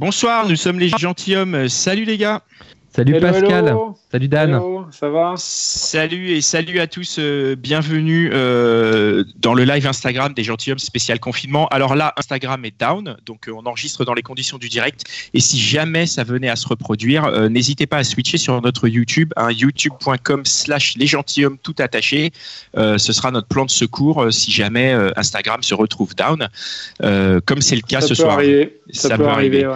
Bonsoir, nous sommes les gentilshommes. Salut les gars. Salut Hello, Pascal. hello. Salut Dan. Hello, ça va Salut et salut à tous. euh, bienvenue euh, dans le live Instagram des gentilshommes spécial confinement. Alors là, Instagram est down, donc euh, on enregistre dans les conditions du direct. Et si jamais ça venait à se reproduire, euh, n'hésitez pas à switcher sur notre YouTube, hein, youtube.com slash les gentilshommes tout attaché. Euh, ce sera notre plan de secours euh, si jamais euh, Instagram se retrouve down, euh, comme c'est le cas Ça ce peut soir. arriver. Ça, peut arriver, ouais.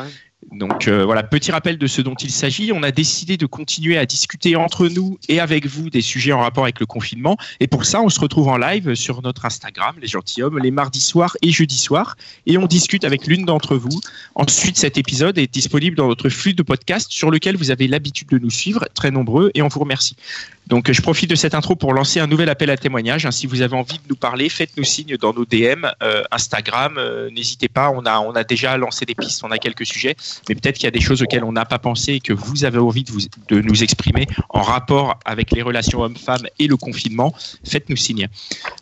Donc euh, voilà, petit rappel de ce dont il s'agit. On a décidé de continuer à discuter entre nous et avec vous des sujets en rapport avec le confinement. Et pour ça, on se retrouve en live sur notre Instagram, les gentilshommes, les mardis soirs et jeudis soirs. Et on discute avec l'une d'entre vous. Ensuite, cet épisode est disponible dans notre flux de podcast sur lequel vous avez l'habitude de nous suivre, très nombreux, et on vous remercie. Donc je profite de cette intro pour lancer un nouvel appel à témoignage. hein. Si vous avez envie de nous parler, faites-nous signe dans nos DM, euh, Instagram. euh, N'hésitez pas, on a, on a déjà lancé des pistes, on a quelques sujets, mais peut-être qu'il y a des choses auxquelles on n'a pas pensé et que vous avez envie de, vous, de nous exprimer en rapport avec les relations hommes-femmes et le confinement. Faites-nous signe.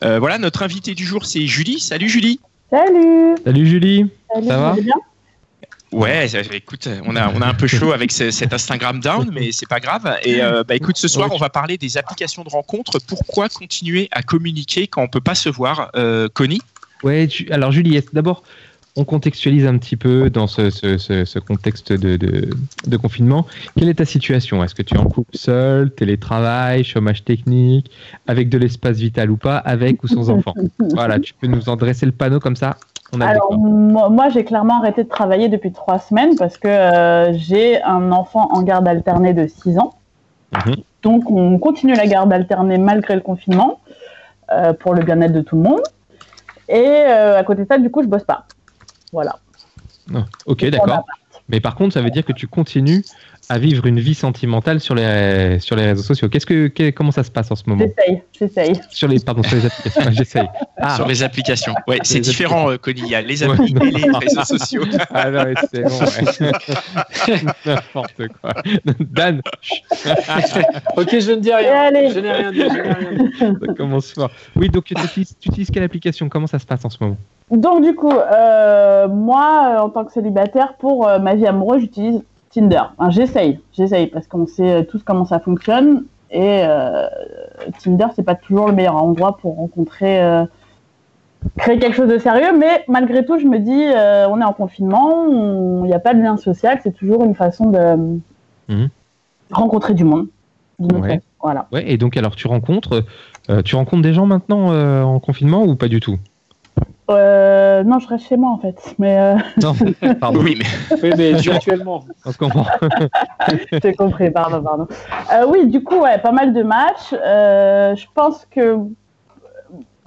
Euh, voilà, notre invité du jour, c'est Julie. Salut Julie. Salut Salut Julie. Salut, Ça va bien? Ouais, écoute, on a, on a un peu chaud avec ce- cet Instagram down, mais c'est pas grave. Et euh, bah, écoute, ce soir, on va parler des applications de rencontres. Pourquoi continuer à communiquer quand on peut pas se voir euh, Connie? Ouais, tu- alors Julie, d'abord, on contextualise un petit peu dans ce, ce- ce- ce contexte de, de- de confinement. Quelle est ta situation? Est-ce que tu es en couple seul, télétravail, chômage technique, avec de l'espace vital ou pas, avec ou sans enfant? Voilà, tu peux nous en dresser le panneau comme ça on a le Alors, moi, moi, j'ai clairement arrêté de travailler depuis trois semaines parce que euh, j'ai un enfant en garde alternée de 6 ans. Mhm. Donc, on continue la garde alternée malgré le confinement euh, pour le bien-être de tout le monde. Et euh, à côté de ça, du coup, je bosse pas. Voilà. Ah, ok, d'accord. Mais par contre, ça veut dire que tu continues à vivre une vie sentimentale sur les, sur les réseaux sociaux. Qu'est-ce que, comment ça se passe en ce moment? J'essaye, j'essaye. Sur les, pardon, sur les applications. J'essaye. Ah, sur les applications Ouais, c'est différent, euh, Connie. Il y a les Ouais, applis non. et les réseaux sociaux. Ah non, mais c'est bon, ouais. N'importe quoi. Dan, Ok, je ne dis rien. allez. Je n'ai rien dit. Je n'ai rien dit. ça commence fort. Oui, donc tu utilises, tu utilises quelle application? Comment ça se passe en ce moment? Donc, du coup, euh, moi, euh, en tant que célibataire, pour euh, ma vie amoureuse, j'utilise Tinder. Enfin, j'essaye, j'essaye, parce qu'on sait euh, tous comment ça fonctionne. Et euh, Tinder, c'est pas toujours le meilleur endroit pour rencontrer, euh, créer quelque chose de sérieux. Mais malgré tout, je me dis, euh, on est en confinement, il n'y a pas de lien social, c'est toujours une façon de Mhm. rencontrer du monde. Ouais. Voilà. Ouais, et donc alors tu rencontres, tu rencontres des gens maintenant en confinement ou pas du tout? Euh, non, je reste chez moi en fait. Mais euh, Non, pardon. Oui, mais Oui, mais virtuellement. On se comprend. J'ai compris, pardon, pardon. Euh, oui, du coup, ouais, pas mal de matchs. Euh, je pense que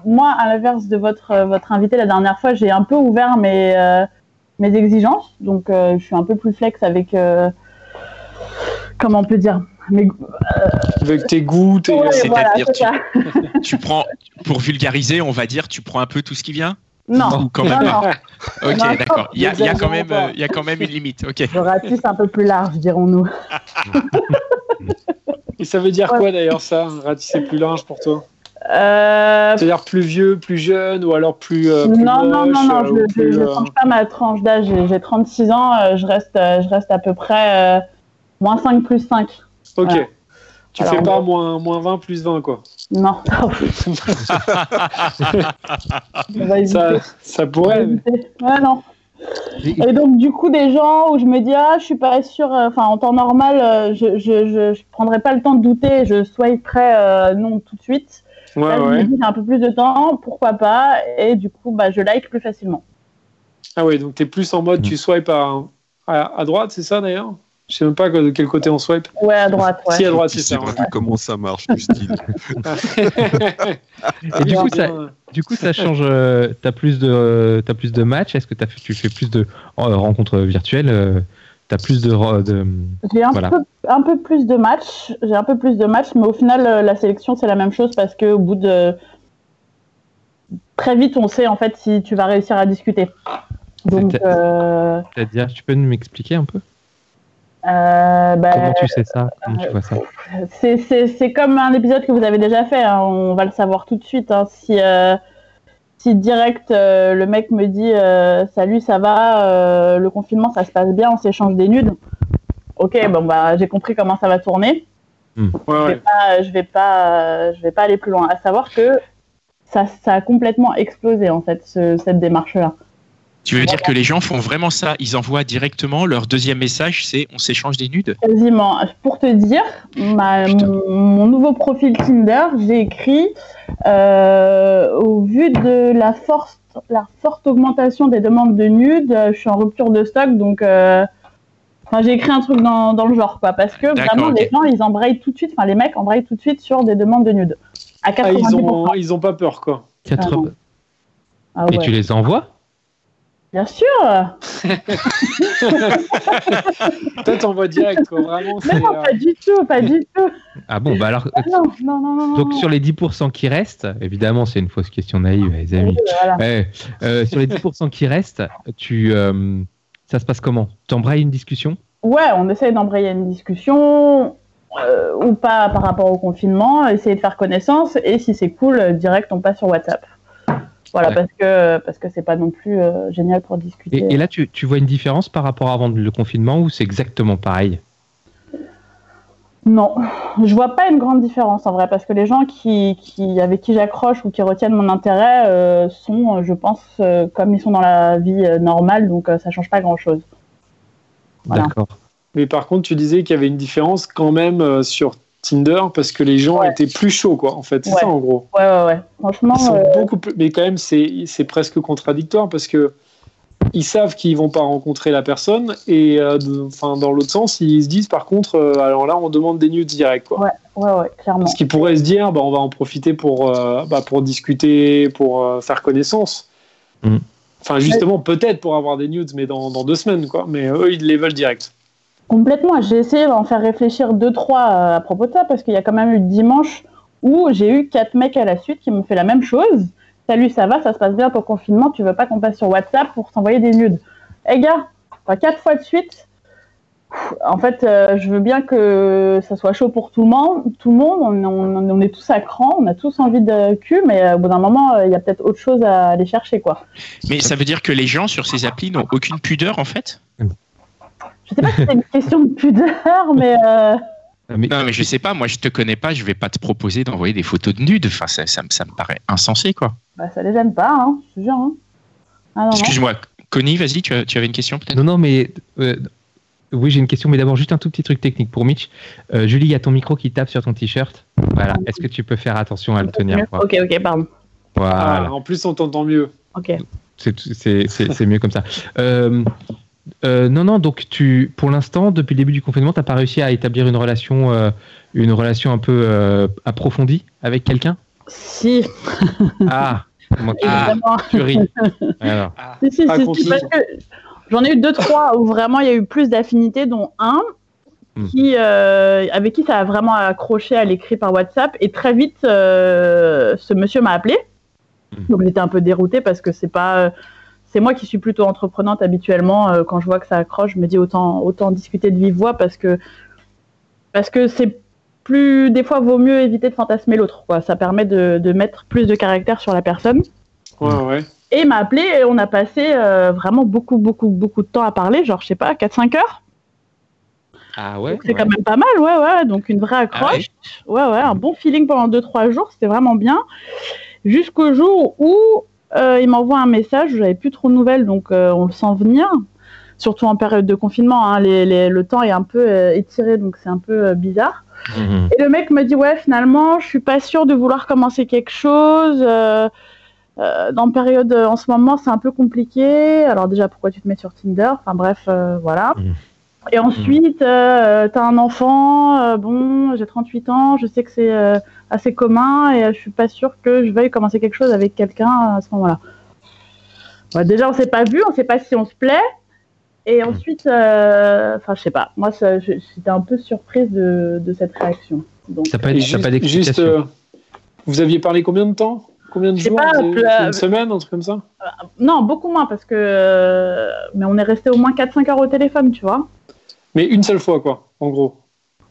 moi, à l'inverse de votre, votre invité la dernière fois, j'ai un peu ouvert mes, euh, mes exigences. Donc, euh, je suis un peu plus flex avec. Euh, comment on peut dire mes... Avec tes goûts, tes. Ouais, c'est- voilà, c'est-à-dire tu prends, pour vulgariser, on va dire, tu prends un peu tout ce qui vient Non, quand non, même non. Ok, d'accord. Il y a, il y a quand même, n'exagérons euh, il y a quand même une limite. Ok. Je ratisse un peu plus large, dirons-nous. Et ça veut dire quoi d'ailleurs ça Ratisser plus large pour toi? Euh, C'est-à-dire plus vieux, plus jeune ou alors plus. euh, plus non, non, non, non, euh, je ne euh, change pas ma tranche d'âge. J'ai j'ai 36 ans, euh, je, reste, euh, je reste à peu près euh, moins 5 plus 5. Ok. Voilà. Tu Alors, fais pas bon. moins, moins 20 plus 20 quoi. Non. On va Ça, pourrait. Ouais, non. Et donc, du coup, des gens où je me dis, ah, je suis pas sûre, euh, enfin, en temps normal, euh, je, je, je, je prendrai pas le temps de douter, je swiperai euh, non tout de suite. Ouais, Là, je me ouais. dis, j'ai un peu plus de temps, pourquoi pas, et du coup, bah, je like plus facilement. Ah ouais, donc t'es plus en mode tu swipes à, à, à droite, c'est ça d'ailleurs? Je sais même pas de quel côté on swipe. Ouais, à droite. Ouais. Si, à droite, Tu c'est sais ça. pas comment ça marche, du style. Et du coup, ça, Bien, du coup, ça change. euh, t'as plus de, t'as plus de matchs. Est-ce que t'as fait- tu fais plus de euh, rencontres virtuelles euh, T'as plus de, re- de J'ai un, Voilà. peu, un peu plus de matchs, j'ai un peu plus de matchs, mais au final, euh, la sélection, c'est la même chose parce qu'au bout de. Très vite, on sait en fait si tu vas réussir à discuter. Donc, C'est- euh, C'est-à-dire, tu peux m'expliquer un peu? Euh, bah, Comment tu sais ça Comment tu vois ça c'est- comme un épisode que vous avez déjà fait, hein, on va le savoir tout de suite. hein. Si, euh, si direct euh, le mec me dit euh, Salut, ça va, euh, le confinement ça se passe bien, on s'échange des nudes. Ok, bon bah j'ai compris comment ça va tourner. Ouais, je vais ouais. pas, je vais pas, je vais pas aller plus loin. À savoir que ça, ça a complètement explosé en fait ce- cette démarche-là. Tu veux dire que les gens font vraiment ça? Ils envoient directement leur deuxième message, c'est on s'échange des nudes? Quasiment. Pour te dire, ma- mon, nouveau profil Tinder, j'ai écrit euh, au vu de la force, la forte augmentation des demandes de nudes, euh, je suis en rupture de stock, donc. euh, Enfin, j'ai écrit un truc dans, dans le genre, quoi, parce que vraiment, les gens, ils embrayent tout de suite, enfin, les mecs embrayent tout de suite sur des demandes de nudes. À 90%. Ah, ils, ont, ils ont pas peur, quoi. 80 Ah Et ouais. tu les envoies? Bien sûr Toi, t'envoies direct, quoi. Vraiment, Mais non, euh, pas du tout, pas du tout. Ah bon, bah alors. Ah non, non, non, non. Donc sur les 10% qui restent, évidemment c'est une fausse question naïve les amis. Voilà. Ouais, euh, sur les 10% qui restent, tu, euh, ça se passe comment? T'embrayes une discussion? Ouais, on essaye d'embrayer une discussion euh, ou pas par rapport au confinement, essayer de faire connaissance et si c'est cool, euh, direct on passe sur WhatsApp. Voilà, Ouais. parce que parce que c'est pas non plus euh, génial pour discuter. et, et là tu, tu vois une différence par rapport à avant le confinement ou c'est exactement pareil? Non, je vois pas une grande différence en vrai, parce que les gens qui, qui avec qui j'accroche ou qui retiennent mon intérêt euh, sont, euh, je pense, euh, comme ils sont dans la vie euh, normale, donc euh, ça change pas grand chose. Voilà. D'accord. Mais par contre, tu disais qu'il y avait une différence quand même euh, sur Tinder parce que les gens Ouais. étaient plus chauds, quoi. En fait, c'est Ouais. ça en gros. Ouais, ouais, ouais. Franchement, Ils sont euh, beaucoup plus. Mais quand même, c'est c'est presque contradictoire parce que ils savent qu'ils vont pas rencontrer la personne et euh, enfin dans l'autre sens, ils se disent par contre, euh, alors là, on demande des nudes direct, quoi. Ouais. ouais, ouais, clairement. Parce qu'ils pourraient se dire, bah, on va en profiter pour, euh, bah, pour discuter, pour euh, faire connaissance. Mm. Enfin, justement, peut-être pour avoir des nudes, mais dans, dans deux semaines, quoi. Mais eux, ils les veulent direct. Complètement. J'ai essayé d'en faire réfléchir deux, trois euh, à propos de ça, parce qu'il y a quand même eu dimanche où j'ai eu quatre mecs à la suite qui m'ont fait la même chose. Salut, ça va, ça se passe bien ton confinement, tu veux pas qu'on passe sur WhatsApp pour s'envoyer des nudes? Eh gars, enfin, quatre fois de suite. En fait, euh, je veux bien que ça soit chaud pour tout le monde. Tout le monde, on, on- on est tous à cran, on a tous envie de cul, mais euh, au bout d'un moment, euh, il y a peut-être autre chose à aller chercher, quoi. Mais ça veut dire que les gens sur ces applis n'ont aucune pudeur en fait? Je sais pas si c'est une question de pudeur, mais euh, mais- Non, mais je sais pas, moi je te connais pas, je vais pas te proposer d'envoyer des photos de nudes. Enfin, ça, ça, me- ça me paraît insensé quoi. bah, ça les gêne pas, hein, je te jure. hein. Ah. Excuse-moi, Connie, vas-y, tu, avais une question peut-être? Non, non, mais. euh, oui, j'ai une question, mais d'abord, juste un tout petit truc technique pour Mitch. Euh, Julie, il y a ton micro qui tape sur ton t-shirt. Voilà. Est-ce que tu peux faire attention à le tenir quoi? Ok, ok, pardon. Voilà. Ah, en plus, on t'entend mieux. Ok. C'est- C'est c'est- c'est mieux comme ça. Euh, euh, non, non, donc tu, pour l'instant, depuis le début du confinement, tu n'as pas réussi à établir une relation, euh, une relation un peu euh, approfondie avec quelqu'un? Si, Ah, évidemment. tu ris. Alors, Si, si, parce que j'en ai eu deux, trois où vraiment il y a eu plus d'affinités, dont un Hmm. qui, euh, avec qui ça a vraiment accroché à l'écrit par WhatsApp. Et très vite, euh, ce monsieur m'a appelé. Hmm. Donc j'étais un peu déroutée parce que c'est pas. C'est moi qui suis plutôt entreprenante habituellement. euh, quand je vois que ça accroche, je me dis autant, autant discuter de vive voix parce que parce que c'est plus des fois vaut mieux éviter de fantasmer l'autre. quoi. Ça permet de, de mettre plus de caractère sur la personne. Ouais, ouais. Et il m'a appelé et on a passé euh, vraiment beaucoup, beaucoup, beaucoup de temps à parler, genre, je sais pas, 4-5 heures. ah ouais, C'est quand même pas mal, ouais, ouais. Donc une vraie accroche. ouais. ouais, un bon feeling pendant 2-3 jours, c'était vraiment bien. Jusqu'au jour où il m'envoie un message, j'avais plus trop de nouvelles, donc euh, on le sent venir. Surtout en période de confinement, hein, les- les- le temps est un peu euh, étiré, donc c'est un peu euh, bizarre. Mhm. Et le mec me dit ouais finalement je suis pas sûre de vouloir commencer quelque chose. euh, euh, dans période euh, en ce moment c'est un peu compliqué. Alors déjà pourquoi tu te mets sur Tinder? Enfin bref euh, voilà. Mhm. Et ensuite, euh, t'as un enfant, euh, bon, j'ai 38 ans, je sais que c'est euh, assez commun et euh, je suis pas sûre que je veuille commencer quelque chose avec quelqu'un à ce moment-là. Ouais, déjà, on s'est pas vu, on sait pas si on se plaît. Et ensuite, euh, enfin, je sais pas, moi, j'étais un peu surprise de, de cette réaction. Donc, T'as pas, juste, juste, d'explication. euh, vous aviez parlé combien de temps? Combien de Je sais jours? pas, euh, Une semaine, un truc comme ça? non, beaucoup moins parce que. euh, mais on est resté au moins 4-5 heures au téléphone, tu vois. Mais une seule fois, quoi, en gros.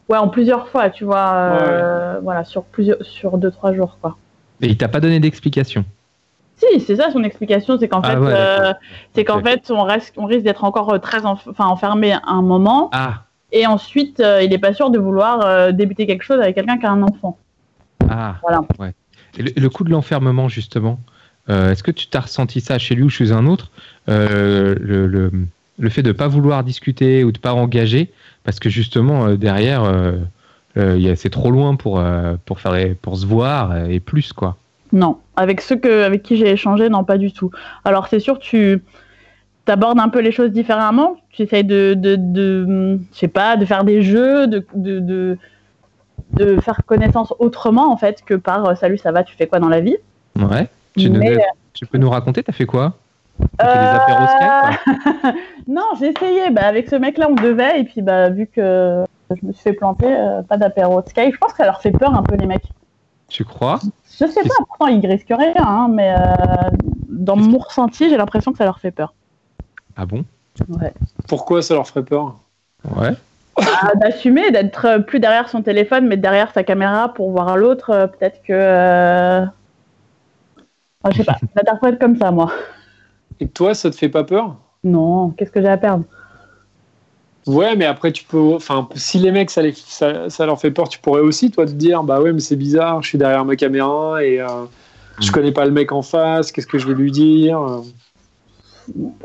Ouais, en plusieurs fois, tu vois. euh, Voilà, sur plusieurs, sur 2-3 jours, quoi. Et il t'a pas donné d'explication. Si, c'est ça son explication, c'est qu'en Ah fait, ouais, euh, c'est qu'en fait, on, reste, on risque d'être encore euh, très enf- enfin, enfermé un moment, Ah, et ensuite, euh, il est pas sûr de vouloir euh, débuter quelque chose avec quelqu'un qui a un enfant. ah. Voilà. Ouais. Et le, le coup de l'enfermement, justement, euh, est-ce que tu t'as ressenti ça chez lui ou chez un autre euh, le, le, le fait de pas vouloir discuter ou de pas engager, parce que justement, euh, derrière, euh, euh, c'est trop loin pour, pour, faire, pour se voir et plus, quoi. Non, avec ceux que, avec qui j'ai échangé, non, pas du tout. Alors, c'est sûr, tu abordes un peu les choses différemment. Tu essayes de, de, de, je sais pas, de faire des jeux, de, de, de, de faire connaissance autrement, en fait, que par salut, ça va, tu fais quoi dans la vie? Ouais. Tu, nous- tu peux nous raconter, t'as fait quoi? Euh, non, j'ai essayé. Bah, avec ce mec-là, on devait. Et puis, bah, vu que je me suis fait planter, euh, pas d'apéro de Skype. Je pense que ça leur fait peur un peu, les mecs. Tu crois? Je sais pas, pourtant, ils risquent rien. hein, mais euh, dans mon ressenti, j'ai l'impression que ça leur fait peur. Ah bon? Ouais. Pourquoi ça leur ferait peur? Ouais. Ah, D'assumer, d'être plus derrière son téléphone, mais derrière sa caméra pour voir l'autre. euh, Peut-être que. euh, enfin, je sais pas, j'interprète comme ça, moi. Et toi, ça te fait pas peur? Non, qu'est-ce que j'ai à perdre? Ouais, mais après, tu peux. Enfin, si les mecs, ça, les- ça, ça leur fait peur, tu pourrais aussi, toi, te dire Bah ouais, mais c'est bizarre, je suis derrière ma caméra et euh, je Mm. connais pas le mec en face, qu'est-ce que je vais lui dire?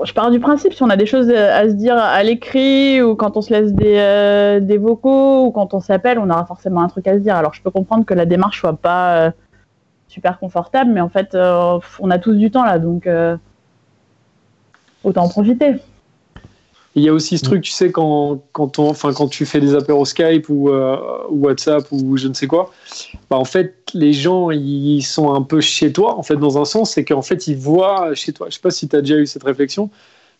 Je pars du principe, si on a des choses à se dire à l'écrit, ou quand on se laisse des, euh, des vocaux, ou quand on s'appelle, on aura forcément un truc à se dire. Alors je peux comprendre que la démarche soit pas euh, super confortable, mais en fait, euh, on a tous du temps là, donc euh, autant en profiter. Il y a aussi ce truc, tu sais, quand, quand, on, enfin, quand tu fais des apéros Skype ou, euh, ou WhatsApp ou je ne sais quoi, bah, en fait, les gens, ils sont un peu chez toi, en fait, dans un sens, c'est qu'en fait, ils voient chez toi. Je sais pas si tu as déjà eu cette réflexion,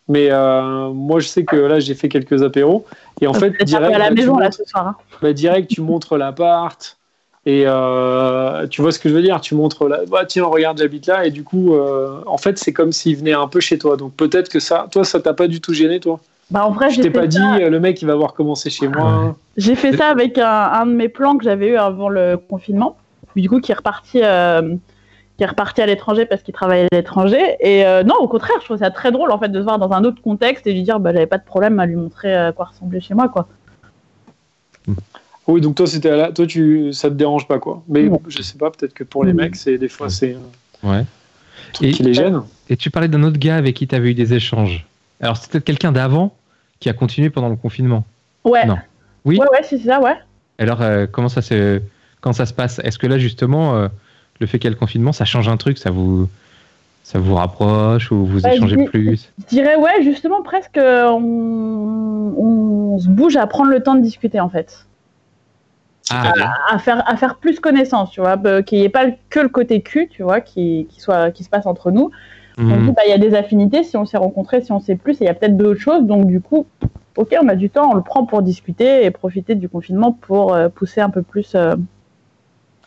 mais euh, moi, je sais que là, j'ai fait quelques apéros, et en fait, direct, à la là, tu maison là ce soir. hein. bah, direct, tu montres l'appart. Et euh, tu vois ce que je veux dire? Tu montres, là, bah, tiens, regarde, j'habite là. Et du coup, euh, en fait, c'est comme s'il venait un peu chez toi. Donc peut-être que ça, toi, ça t'a pas du tout gêné, toi? Bah en vrai, Je j'ai t'ai pas dit, ça, euh, le mec, il va voir comment c'est chez moi. j'ai fait ça avec un, un de mes plans que j'avais eu avant le confinement, du coup qui est reparti. euh, qui est reparti à l'étranger parce qu'il travaillait à l'étranger. Et euh, non, au contraire, je trouve ça très drôle en fait de se voir dans un autre contexte et lui dire bah j'avais pas de problème à lui montrer à quoi ressemblait chez moi quoi. Oui, donc toi, c'était la- toi, tu, ça te dérange pas, quoi. Mais Non. je sais pas, peut-être que pour les mecs, c'est des fois, c'est un Ouais. truc Et- qui les gêne. Et tu parlais d'un autre gars avec qui tu avais eu des échanges. Alors, peut-être quelqu'un d'avant qui a continué pendant le confinement. Ouais. Non. Oui. Ouais, ouais, c'est ça, ouais. Alors, euh, comment ça se, quand ça se passe? Est-ce que là, justement, euh, le fait qu'il y ait le confinement, ça change un truc? Ça vous, ça vous rapproche ou vous Bah, échangez je plus? Je dirais, ouais, justement, presque, on, on se bouge à prendre le temps de discuter, en fait. Ah, À faire, à faire plus connaissance, tu vois, qu'il n'y ait pas que le côté cul, tu vois, qui, qui, soit, qui se passe entre nous. On hmm. bah, il y a des affinités, si on s'est rencontrés, si on sait plus, il y a peut-être d'autres choses, donc du coup, ok, on a du temps, on le prend pour discuter et profiter du confinement pour euh, pousser un peu plus. euh,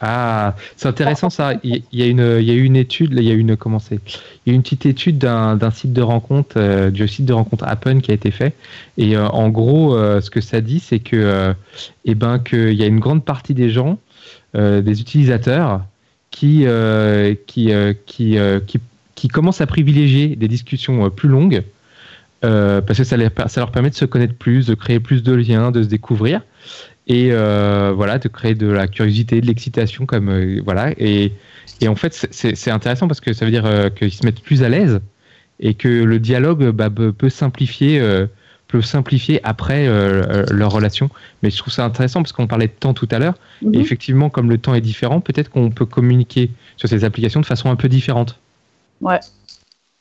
Ah, c'est intéressant ça. Il y, a une, une étude, il y a une, comment c'est une petite étude d'un site de rencontre, euh, du site de rencontre Appen qui a été fait. Et euh, en gros, euh, ce que ça dit, c'est que, eh ben, qu'il y a une grande partie des gens, des utilisateurs, qui, qui, qui, commencent à privilégier des discussions plus longues. parce que ça, ça leur permet de se connaître plus, de créer plus de liens, de se découvrir et euh, voilà de créer de la curiosité de l'excitation comme euh, voilà et, et en fait c'est- intéressant parce que ça veut dire euh, qu'ils se mettent plus à l'aise et que le dialogue bah, peut simplifier euh, peut simplifier après leur relation mais je trouve ça intéressant parce qu'on parlait de temps tout à l'heure mhm. et effectivement comme le temps est différent peut-être qu'on peut communiquer sur ces applications de façon un peu différente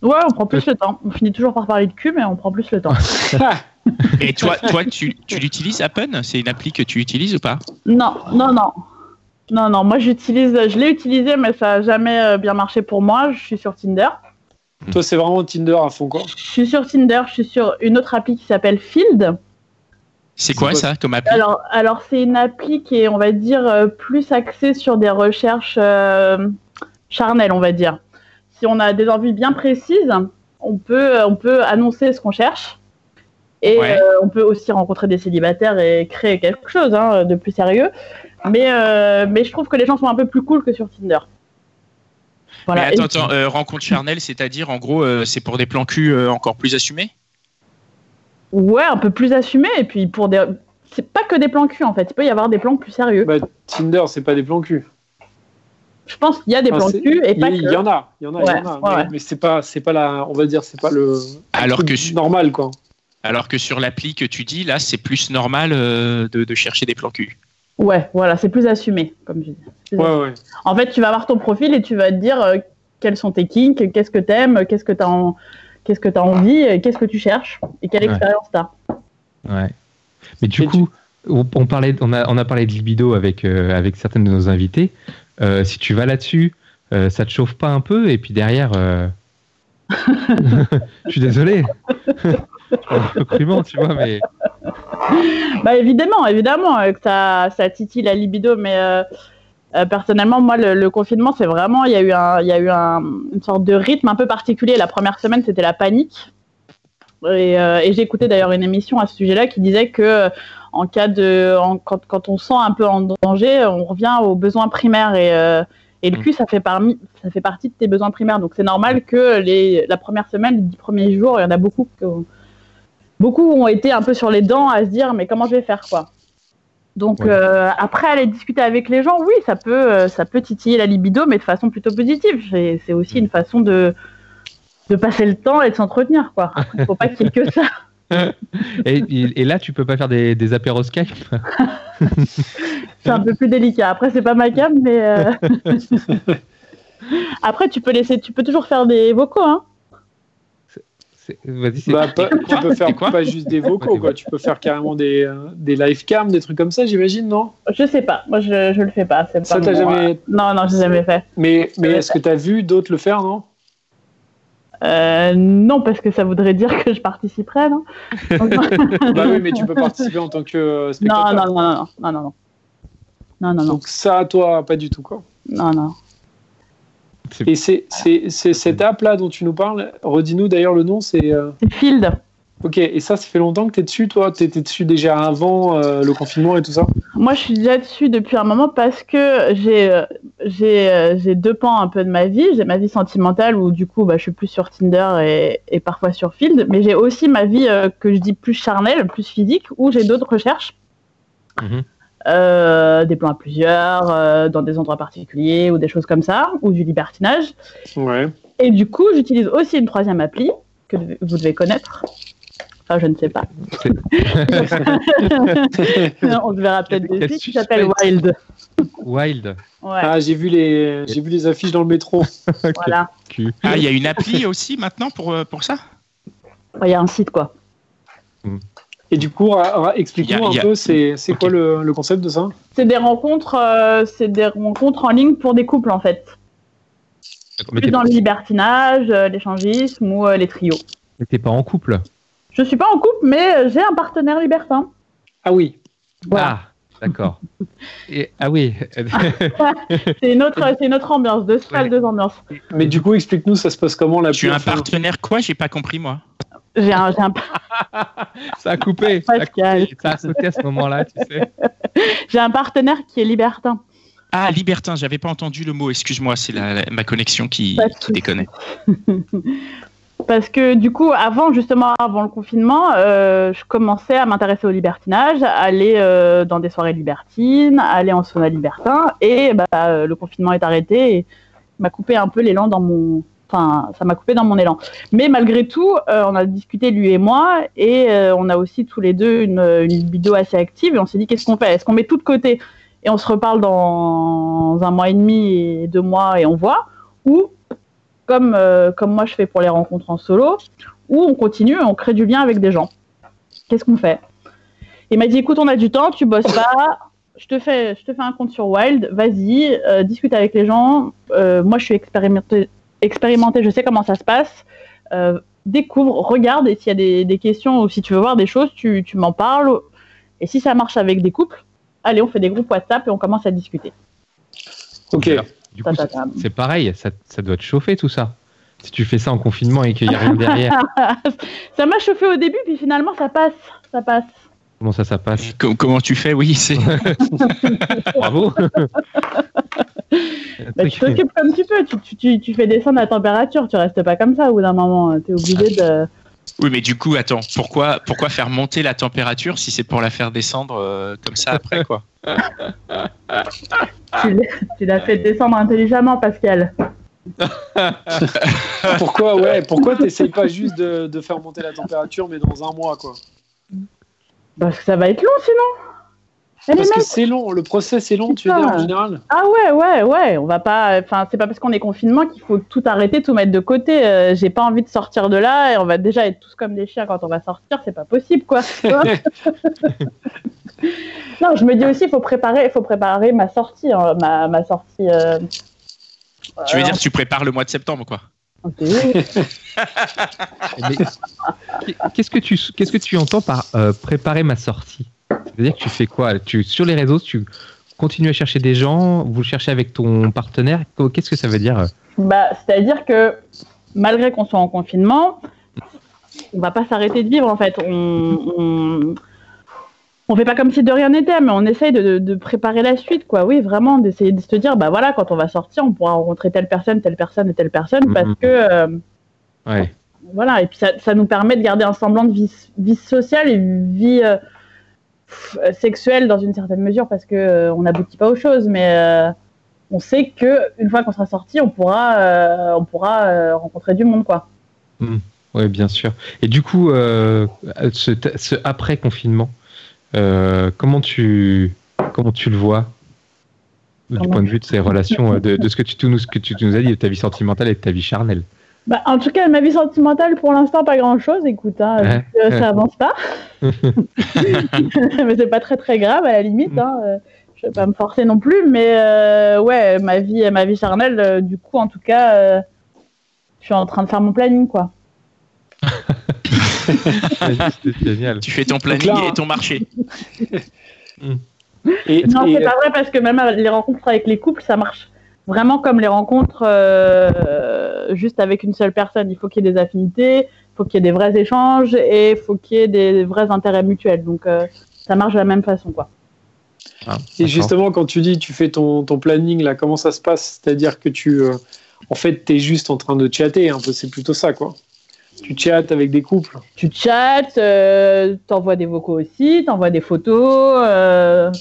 Ouais, on prend plus le temps. On finit toujours par parler de cul, mais on prend plus le temps. Et toi, toi tu, tu l'utilises, Appen C'est une appli que tu utilises ou pas? Non, non, non. Non, non, moi j'utilise, je l'ai utilisé, mais ça n'a jamais euh, bien marché pour moi. Je suis sur Tinder. Toi, c'est vraiment Tinder à fond, quoi. Je suis sur Tinder, je suis sur une autre appli qui s'appelle Field. C'est quoi ça comme appli? Alors, alors c'est une appli qui est, on va dire, euh, plus axée sur des recherches euh, charnelles, on va dire. Si on a des envies bien précises, on peut, on peut annoncer ce qu'on cherche. Et Ouais. euh, on peut aussi rencontrer des célibataires et créer quelque chose hein, de plus sérieux. Mais, euh, mais je trouve que les gens sont un peu plus cool que sur Tinder. Voilà. Mais attends, euh, rencontre charnelle, c'est-à-dire en gros, euh, c'est pour des plans cul euh, encore plus assumés? Ouais, un peu plus assumé. Et puis pour des. C'est pas que des plans cul en fait. Il peut y avoir des plans plus sérieux. Bah, Tinder, c'est pas des plans cul. Je pense qu'il y a des Enfin, plans cul et il pas il que. y en a, il y en a, il y en a. Ouais, mais, ouais. mais c'est pas, c'est pas la, on va dire, c'est pas le Alors truc que normal, quoi. Alors que sur l'appli que tu dis, là, c'est plus normal euh, de, de chercher des plans cul. Ouais, voilà, c'est plus assumé, comme je dis. Ouais, ouais. En fait, tu vas voir ton profil et tu vas te dire euh, quels sont tes kinks, qu'est-ce que t'aimes, qu'est-ce que t'as en... qu'est-ce que t'as envie, qu'est-ce que tu cherches et quelle Ouais. expérience t'as. Ouais. Mais du Et coup, on, on parlait, on, a, on a parlé de libido avec, euh, avec certaines de nos invités. Euh, si tu vas là-dessus, euh, ça te chauffe pas un peu Et puis derrière, euh, je suis désolé. Crûment, tu vois, mais Bah évidemment, évidemment que ça, ça titille la libido, mais euh, euh, personnellement, moi, le, le confinement, c'est vraiment, il y a eu, un, il y a eu un- une sorte de rythme un peu particulier. La première semaine, c'était la panique. Et, euh, et j'ai écouté d'ailleurs une émission à ce sujet-là qui disait que euh, en cas de, en- quand, quand on sent un peu en danger, on revient aux besoins primaires et, euh, et le Mm. cul, ça fait, parmi, ça fait partie de tes besoins primaires. Donc c'est normal que les, la première semaine, les dix premiers jours, il y en a beaucoup que, beaucoup ont été un peu sur les dents à se dire mais comment je vais faire quoi. Donc Ouais. euh, après aller discuter avec les gens, oui, ça peut, euh, ça peut titiller la libido, mais de façon plutôt positive. C'est aussi une façon de, de passer le temps et de s'entretenir quoi. Il faut pas qu'il y ait que ça. et là, tu peux pas faire des, des apéros Skype C'est un peu plus délicat. Après c'est pas ma cam, mais euh, après tu peux laisser, tu peux toujours faire des vocaux hein. C'est- Vas-y, c'est Bah, pas- tu peux faire pas juste des vocaux, quoi. Tu peux faire carrément des, euh, des live cam, des trucs comme ça, j'imagine, non? Je sais pas. Moi je, je le fais pas. C'est Ça, pas t'as jamais. Non non, j'ai jamais fait. Mais, mais est-ce que t'as vu d'autres le faire, non? Euh, non parce que ça voudrait dire que je participerais non? Bah oui, mais tu peux participer en tant que euh, Non, spectateur. non, non, non, non, non, non, non. Non, non, non, Donc ça, toi, pas du tout, quoi. non, non. Et c'est c'est- c'est cette app-là dont tu nous parles, redis-nous d'ailleurs le nom, c'est... euh, C'est Field. Ok, et ça, ça fait longtemps que tu es dessus, toi? Tu étais dessus déjà avant euh, le confinement et tout ça? Moi, je suis déjà dessus depuis un moment parce que j'ai euh, j'ai j'ai deux pans un peu de ma vie. J'ai ma vie sentimentale où du coup, bah, je suis plus sur Tinder et, et parfois sur Field. Mais j'ai aussi ma vie euh, que je dis plus charnelle, plus physique, où j'ai d'autres recherches. Mhm. Euh, des plans à plusieurs, euh, dans des endroits particuliers ou des choses comme ça, ou du libertinage. Ouais. Et du coup, j'utilise aussi une troisième appli que vous devez connaître. Enfin, je ne sais pas. On se verra peut-être dessus, qui s'appelle. Wild. Wild. Ouais, Ah, j'ai vu, les... j'ai vu les affiches dans le métro. voilà. Ah, il y a une appli aussi maintenant pour, euh, pour ça? Il y a un site, quoi. Et du coup, explique-nous un a- peu, c'est quoi le, le concept de ça? C'est des rencontres, euh, c'est des rencontres en ligne pour des couples, en fait. Plus dans le libertinage, euh, l'échangisme ou euh, les trios. mais t'es pas en couple? Je suis pas en couple, mais euh, j'ai un partenaire libertin. Ah oui, Voilà. Ah, d'accord. Ah oui. C'est une autre, c'est une autre ambiance, deux salles, Ouais. deux ambiances. mais du coup, explique-nous, ça se passe comment la Tu as un partenaire quoi? J'ai pas compris moi. J'ai un, un, ça a coupé. Ça a, Pascal. coupé, ça a sauté à ce moment-là, tu sais. j'ai un partenaire qui est libertin. Ah, libertin, j'avais pas entendu le mot, excuse-moi, c'est ma connexion qui, qui déconne. Parce que du coup, avant, justement, avant le confinement, euh, je commençais à m'intéresser au libertinage, à aller euh, dans des soirées libertines, à aller en sauna libertin, et bah, euh, le confinement est arrêté et m'a coupé un peu l'élan dans mon. Enfin, ça m'a coupé dans mon élan. Mais malgré tout, euh, on a discuté lui et moi, et euh, on a aussi tous les deux une, libido assez active, et on s'est dit qu'est-ce qu'on fait? Est-ce qu'on met tout de côté et on se reparle dans un mois et demi deux mois et on voit, ou comme, euh, comme moi je fais pour les rencontres en solo, où on continue et on crée du lien avec des gens. qu'est-ce qu'on fait? Il m'a dit écoute, on a du temps, tu bosses pas, je te fais, je te fais un compte sur Wild, vas-y, discute avec les gens. Moi, je suis expérimenté, expérimenté, je sais comment ça se passe. Euh, découvre, regarde, et s'il y a des, des questions ou si tu veux voir des choses, tu, tu m'en parles. Et si ça marche avec des couples, allez, on fait des groupes WhatsApp et on commence à discuter. Ok. Alors, du coup, c'est- pareil, ça, ça doit te chauffer tout ça. Si tu fais ça en confinement et qu'il n'y a rien derrière, ça m'a chauffé au début, puis finalement, ça passe. Ça passe. Comment ça, ça passe Com- comment tu fais Oui, c'est. Bravo Bah, tu t'occupes comme tu peux. Tu, tu, tu, tu fais descendre la température. Tu restes pas comme ça au bout d'un moment. Tu es obligé de. Oui, mais du coup, attends, pourquoi, pourquoi faire monter la température si c'est pour la faire descendre euh, comme ça après, quoi? Tu l'as- tu l'as fait descendre intelligemment, Pascal. Pourquoi, ouais, pourquoi t'essayes pas juste de, de faire monter la température, mais dans un mois, quoi? Parce que ça va être long sinon. Parce que c'est long, le process est long, tu veux dire, en général Ah ouais, ouais, ouais. On va pas. Enfin, c'est pas parce qu'on est confinement qu'il faut tout arrêter, tout mettre de côté. Euh, J'ai pas envie de sortir de là et on va déjà être tous comme des chiens quand on va sortir. C'est pas possible, quoi. Non, je me dis aussi, il faut préparer, faut préparer ma sortie, hein, ma, ma sortie. euh, Tu veux euh, dire que tu prépares le mois de septembre, quoi Qu'est-ce que tu qu'est-ce que tu entends par euh, préparer ma sortie? C'est-à-dire que tu fais quoi? Tu sur les réseaux, tu continues à chercher des gens, vous le cherchez avec ton partenaire? Qu'est-ce que ça veut dire? Bah, c'est-à-dire que malgré qu'on soit en confinement, on va pas s'arrêter de vivre en fait. On, on, on fait pas comme si de rien n'était, mais on essaye de, de- de préparer la suite, quoi. Oui, vraiment, d'essayer de se dire, bah voilà, quand on va sortir, on pourra rencontrer telle personne, telle personne et telle personne, Mhm. parce que euh, Ouais. voilà. Et puis ça, ça nous permet de garder un semblant de vie, vie sociale et vie euh, sexuelle dans une certaine mesure, parce que euh, on n'aboutit pas aux choses, mais euh, on sait que une fois qu'on sera sorti, on pourra, on pourra rencontrer du monde, quoi. Oui, bien sûr. Et du coup, ce, ce après confinement, euh, comment tu comment tu le vois du point de vue de ces relations, euh, de, de ce que tu tout nous ce que tu nous as dit, de ta vie sentimentale et de ta vie charnelle? Bah, en tout cas, ma vie sentimentale, pour l'instant, pas grand-chose. Écoute, hein, Ouais. que ça avance pas. mais c'est pas très très grave à la limite. Hein. euh, Je vais pas me forcer non plus, mais euh, ouais, ma vie, ma vie charnelle, euh, du coup, en tout cas, euh, je suis en train de faire mon planning, quoi. C'est génial. Tu fais ton planning là, et ton marché. Et, Non, et- c'est pas vrai parce que même les rencontres avec les couples, ça marche vraiment comme les rencontres euh, juste avec une seule personne. Il faut qu'il y ait des affinités, il faut qu'il y ait des vrais échanges et il faut qu'il y ait des vrais intérêts mutuels. Donc euh, ça marche de la même façon, quoi. Ah, Et justement, quand tu dis tu fais ton, ton planning, là, comment ça se passe? C'est-à-dire que tu, euh, en fait, tu es juste en train de chatter, un peu, c'est plutôt ça, quoi. Tu chattes avec des couples. Tu chattes, euh, t'envoies des vocaux aussi, t'envoies des photos. euh,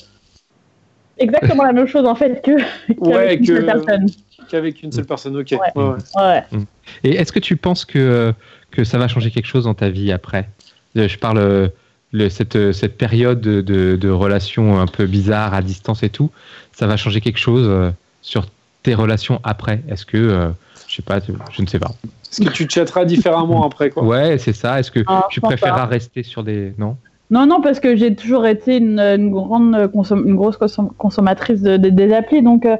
Exactement la même chose en fait que qu'avec Ouais, une seule que- personne. Qu'avec une seule personne, ok. Ouais. Ouais, ouais. Ouais. Et est-ce que tu penses que, que ça va changer quelque chose dans ta vie après? Euh, Je parle le, cette, cette période de, de, de relations un peu bizarres à distance et tout, ça va changer quelque chose sur tes relations après? Est-ce que, euh, je sais pas, je ne sais pas. Est-ce que tu chatteras différemment après, quoi? Ouais, c'est ça. Est-ce que Ah, tu préféreras pas. rester sur des. Non? Non, non, parce que j'ai toujours été une, une grande consom- une grosse consom- consommatrice de, de- des applis, donc euh,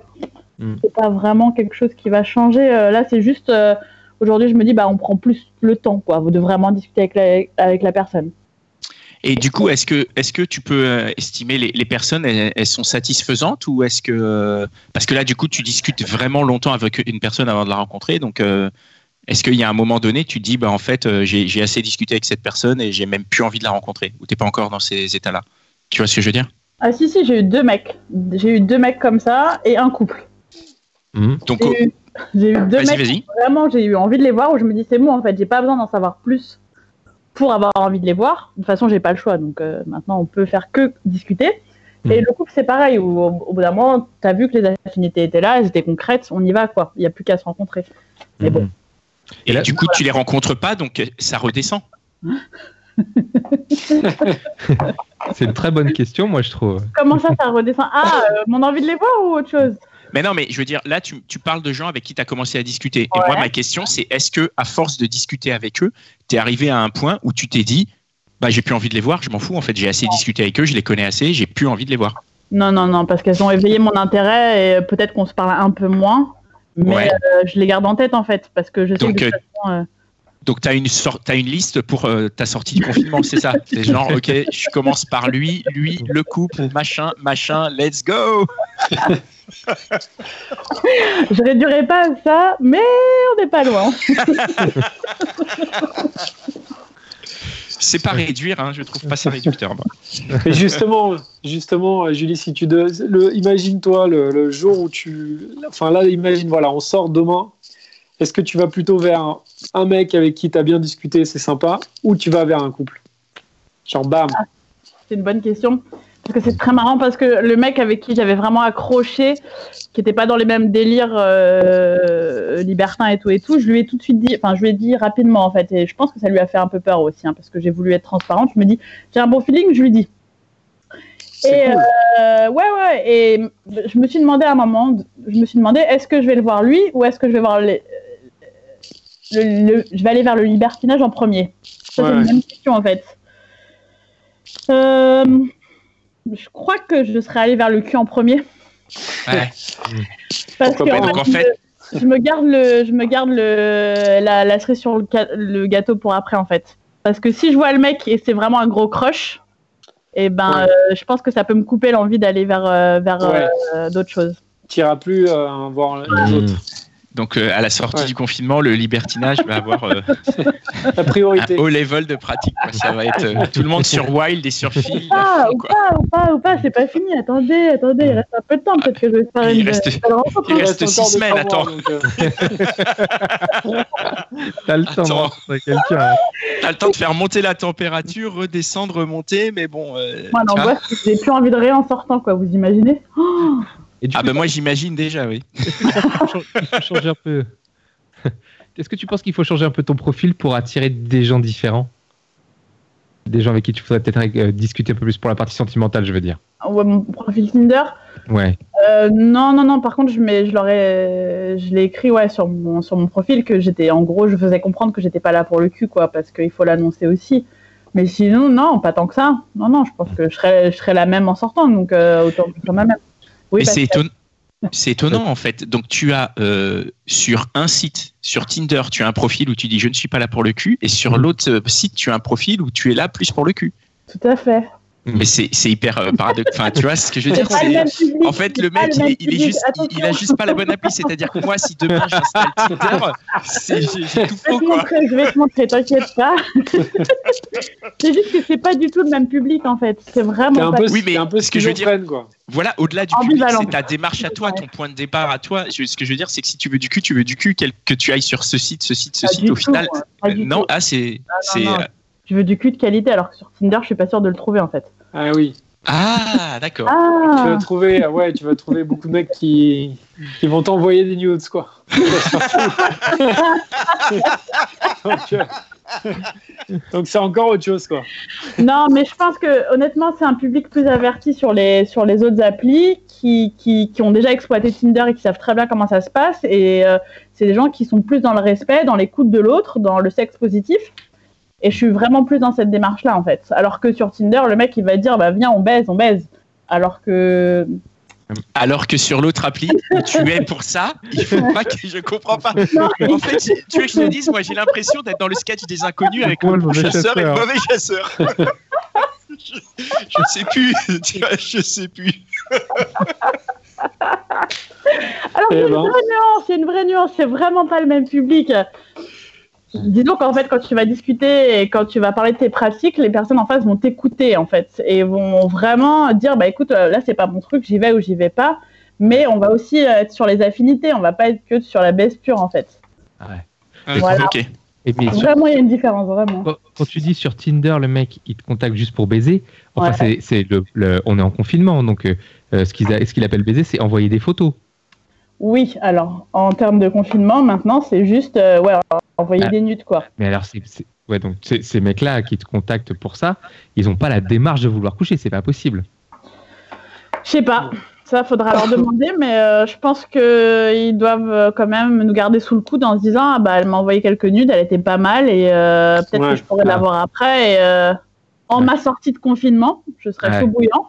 Mm. c'est pas vraiment quelque chose qui va changer. Euh, là, c'est juste euh, aujourd'hui, je me dis, bah, on prend plus le temps, quoi, de vraiment discuter avec la, avec la personne. Et du coup, est-ce que, est que tu peux euh, estimer les, les personnes, elles, elles sont satisfaisantes ou est-ce que. euh, Parce que là, du coup, tu discutes vraiment longtemps avec une personne avant de la rencontrer. Donc, euh, est-ce qu'il y a un moment donné, tu te dis, bah, en fait, j'ai assez discuté avec cette personne et j'ai même plus envie de la rencontrer Ou t'es pas encore dans ces états-là? Tu vois ce que je veux dire? Ah, si, si, j'ai eu deux mecs. J'ai eu deux mecs comme ça et un couple. Mhm. Donc, J'ai eu, j'ai eu deux vas-y, mecs vas-y. vraiment, j'ai eu envie de les voir où je me dis c'est bon en fait, j'ai pas besoin d'en savoir plus pour avoir envie de les voir. De toute façon, j'ai pas le choix, donc euh, maintenant on peut faire que discuter. Et le couple, c'est pareil, où, au, au bout d'un moment, t'as vu que les affinités étaient là, elles étaient concrètes, on y va quoi. Il y a plus qu'à se rencontrer. Mais bon. Mhm. Et Et là- du coup, tu les rencontres pas, donc euh, ça redescend. C'est une très bonne question, moi, je trouve. Comment ça, ça redescend? Ah, euh, mon envie de les voir ou autre chose? Mais non, mais je veux dire, là, tu, tu parles de gens avec qui tu as commencé à discuter. Et moi, ma question, c'est est-ce que, à force de discuter avec eux, tu es arrivé à un point où tu t'es dit, Bah, j'ai plus envie de les voir, je m'en fous. En fait, j'ai assez discuté avec eux, je les connais assez, j'ai plus envie de les voir. Non, non, non, parce qu'elles ont éveillé mon intérêt et peut-être qu'on se parle un peu moins. Mais Ouais. euh, je les garde en tête en fait, parce que je sais Donc, que de euh, toute façon, euh, Donc, tu as une, sor- t'as une liste pour euh, ta sortie du confinement, c'est ça? C'est genre, ok, je commence par lui, lui, le couple, machin, machin, let's go je réduirai pas à ça, mais on n'est pas loin. C'est pas réduire, hein, je trouve pas ça réducteur. moi. Et justement, justement, Julie, si tu de- le, imagine-toi le, le jour où tu, enfin là, imagine, voilà, on sort demain. Est-ce que tu vas plutôt vers un, un mec avec qui tu as bien discuté, c'est sympa, ou tu vas vers un couple? Genre, bam. C'est une bonne question. Parce que c'est très marrant parce que le mec avec qui j'avais vraiment accroché, qui n'était pas dans les mêmes délires euh, libertins et tout et tout, je lui ai tout de suite dit, enfin je lui ai dit rapidement en fait, et je pense que ça lui a fait un peu peur aussi, hein, parce que j'ai voulu être transparente. Je me dis, j'ai un bon feeling, je lui dis. Et cool. euh, ouais ouais, et je me suis demandé à un moment, je me suis demandé, est-ce que je vais le voir lui ou est-ce que je vais voir les, le- le- je vais aller vers le libertinage en premier? Ça, Ouais, c'est une bonne question en fait. Euh, je crois que je serais allée vers le cul en premier. Ouais. Parce Pourquoi que pas, donc, en je- fait- je me garde le, je me garde le, la, la cerise sur le, le gâteau pour après en fait. Parce que si je vois le mec et c'est vraiment un gros crush, et ben Ouais. euh, je pense que ça peut me couper l'envie d'aller vers, euh, vers Ouais. euh, d'autres choses. Tu n'iras plus euh, voir les Mmh. autres. Donc, euh, à la sortie Ouais. du confinement, le libertinage va avoir euh, La un haut level de pratique. quoi. Ça va être euh, tout le monde sur Wild et sur Phil. à Ah, ou pas, ou pas, ou pas, c'est pas fini. Attendez, attendez, il reste un peu de temps. Peut-être que je vais faire Il une reste- il hein. reste six semaines, attends. euh, T'as le temps de Attends. rencontrer quelqu'un. hein. T'as le temps de faire monter la température, redescendre, remonter, mais bon. euh, Moi, l'angoisse, c'est que j'ai plus envie de rien en sortant, quoi. Vous imaginez? Et du Ah coup, ben moi j'imagine déjà, oui. il faut changer un peu. Est-ce que tu penses qu'il faut changer un peu ton profil pour attirer des gens différents? Des gens avec qui tu voudrais peut-être euh, discuter un peu plus pour la partie sentimentale, je veux dire. Ouais, Mon profil Tinder? Ouais. Euh, non, non, non. Par contre, je, mets, je l'aurais, je l'ai écrit ouais sur mon sur mon profil que j'étais, en gros, je faisais comprendre que j'étais pas là pour le cul, quoi, parce qu'il faut l'annoncer aussi. Mais sinon, non, pas tant que ça. Non, non, je pense que je serais, je serais la même en sortant, donc euh, autant que je sois moi-même. Oui, c'est étonnant. C'est étonnant en fait. Donc tu as euh, sur un site, sur Tinder, tu as un profil où tu dis je ne suis pas là pour le cul, et sur Mhm. l'autre euh, site, tu as un profil où tu es là plus pour le cul. Tout à fait. Mais c'est c'est hyper euh, paradoxal. Enfin, tu vois ce que je veux dire public, En fait, le mec, il, il est juste, il, il a juste pas la bonne appli. C'est-à-dire que moi, si demain j'installe Tinder, c'est j'ai tout Je vais faux te quoi. montrer, je vais te montrer, t'inquiète pas. c'est juste que c'est pas du tout le même public en fait. C'est vraiment un pas. peu, Oui, mais un peu ce que je veux dire- quoi. Voilà, au-delà du public, c'est ta démarche à toi, ton point de départ à toi. Je- ce que je veux dire, c'est que si tu veux du cul, tu veux du cul, quel- que tu ailles sur ce site, ce site, ce Pas site. Au tout, final, euh, du non, ah c'est, Je veux du cul de qualité alors que sur Tinder, je suis pas sûre de le trouver en fait. Ah oui. ah d'accord. Tu Ah, vas trouver, ah ouais, tu vas trouver beaucoup de mecs qui, qui vont t'envoyer des nudes, quoi. donc, euh, donc c'est encore autre chose, quoi. non, mais je pense que honnêtement, c'est un public plus averti sur les, sur les autres applis qui, qui, qui ont déjà exploité Tinder et qui savent très bien comment ça se passe. Et euh, c'est des gens qui sont plus dans le respect, dans l'écoute de l'autre, dans le sexe positif. Et je suis vraiment plus dans cette démarche-là en fait. Alors que sur Tinder, le mec il va dire bah viens on baise, on baise. Alors que Alors que sur l'autre appli, tu es pour ça, il faut pas que je comprends pas. En fait, tu veux que je te dise, moi j'ai l'impression d'être dans le sketch des inconnus avec le bon mauvais chasseur et le mauvais chasseur. je, je sais plus, tu vois, je sais plus. Alors, a Eh une ben. vraie nuance, a une vraie nuance, c'est vraiment pas le même public. Disons qu'en fait, quand tu vas discuter et quand tu vas parler de tes pratiques, les personnes en face vont t'écouter, en fait, et vont vraiment dire, bah écoute, euh, là, c'est pas mon truc, j'y vais ou j'y vais pas. Mais on va aussi euh, être sur les affinités, on va pas être que sur la baisse pure, en fait. Voilà. Ok. Et mais sur- Vraiment, il y a une différence, vraiment. quand, tu dis sur Tinder, le mec, il te contacte juste pour baiser. Enfin, Ouais. c'est, c'est le, le- on est en confinement, donc euh, ce, qu'il a- ce qu'il appelle baiser, c'est envoyer des photos. Oui, alors, en termes de confinement, maintenant, c'est juste, euh, ouais, envoyer Ah. des nudes, quoi. Mais alors, c'est, c'est- ouais, donc c'est- ces mecs-là qui te contactent pour ça, ils n'ont pas la démarche de vouloir coucher, c'est pas possible. Je sais pas. Ça, faudra leur demander, mais euh, je pense qu'ils doivent euh, quand même nous garder sous le coude en se disant ah, bah, elle m'a envoyé quelques nudes, elle était pas mal et euh, peut-être Ouais. que je pourrais l'avoir après. Et, euh, en Ouais. ma sortie de confinement, je serais Ouais. chaud bouillant.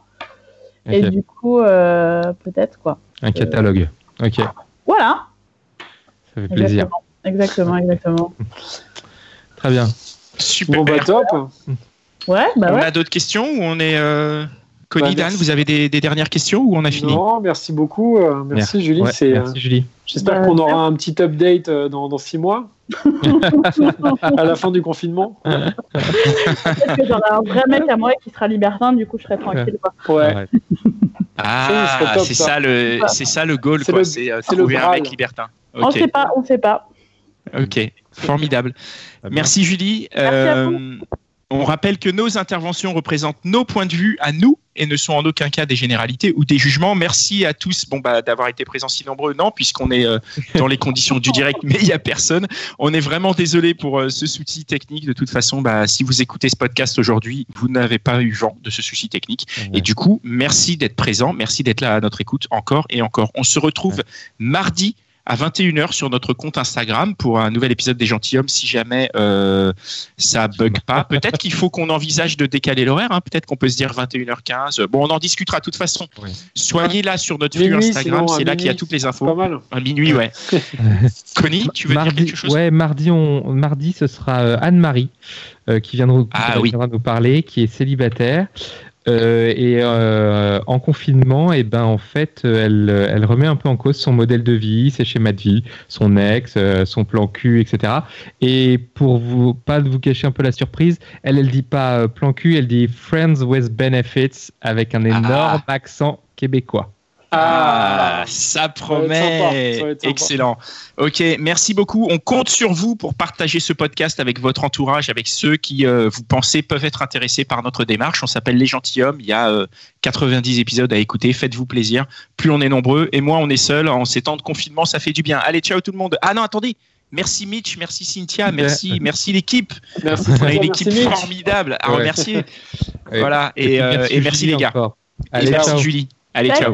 Et du coup, euh, peut-être quoi. Un catalogue. Ok, ça Voilà. fait plaisir. Exactement, exactement, exactement. Très bien. Super. Bon, bah, top. Ouais, bah on ouais. a d'autres questions ou on est. Euh... Connie, Bah, Dan, vous avez des, des dernières questions ou on a fini? Non, merci beaucoup. euh, merci, Merci. Julie. Ouais, euh, merci Julie. J'espère Bah, qu'on aura un petit update dans, dans six mois, à la fin du confinement. Peut-être que j'aurai un vrai mec à moi qui sera libertin, du coup je serai tranquille. Quoi. Ouais. Ah, c'est ça. ça le, Ouais. c'est ça le goal, C'est quoi. le- C'est euh, c'est le trouver un mec libertin. On Ok, sait pas, on sait pas. ok, formidable. Merci Julie. Merci à Euh, on rappelle que nos interventions représentent nos points de vue à nous et ne sont en aucun cas des généralités ou des jugements. Merci à tous bon, bah, d'avoir été présents si nombreux. Non, puisqu'on est euh, dans les conditions du direct, mais il n'y a personne. On est vraiment désolé pour euh, ce souci technique. De toute façon, bah, si vous écoutez ce podcast aujourd'hui, vous n'avez pas eu vent de ce souci technique. Et du coup, merci d'être présent, merci d'être là à notre écoute encore et encore. On se retrouve mardi à 21h sur notre compte Instagram pour un nouvel épisode des Gentilhommes si jamais euh, ça bug pas. Peut-être qu'il faut qu'on envisage de décaler l'horaire, hein. peut-être qu'on peut se dire 21h15. Bon, on en discutera de toute façon. Oui. Soyez là sur notre flux Instagram, c'est là qu'il y a toutes les Pas infos. mal. À minuit, ouais. Connie, tu veux mardi, dire quelque chose? Ouais, mardi, on, mardi, ce sera euh, Anne-Marie euh, qui viendra, Ah, qui oui. viendra nous parler, qui est célibataire. Euh, et euh, en confinement, et ben en fait, elle, elle remet un peu en cause son modèle de vie, ses schémas de vie, son ex, euh, son plan cul, etc. Et pour vous pas vous cacher un peu la surprise, elle elle dit pas plan cul, elle dit friends with benefits avec un énorme accent québécois. Ah, ça promet. sympa, ça sympa. Excellent. Ok, merci beaucoup. On compte sur vous pour partager ce podcast avec votre entourage, avec ceux qui euh, vous pensez peuvent être intéressés par notre démarche. On s'appelle Les Gentilhommes. Il y a euh, 90 épisodes à écouter. Faites-vous plaisir. Plus on est nombreux et moins on est seul. En ces temps de confinement, ça fait du bien. Allez, ciao tout le monde. Ah non, attendez. Merci Mitch, merci Cynthia, merci, merci l'équipe. Merci. On a une Merci, équipe Mitch. formidable à Ouais. remercier. Ouais. Voilà, et, euh, et merci Julie les gars. Allez, merci ciao. Julie. Allez, ciao.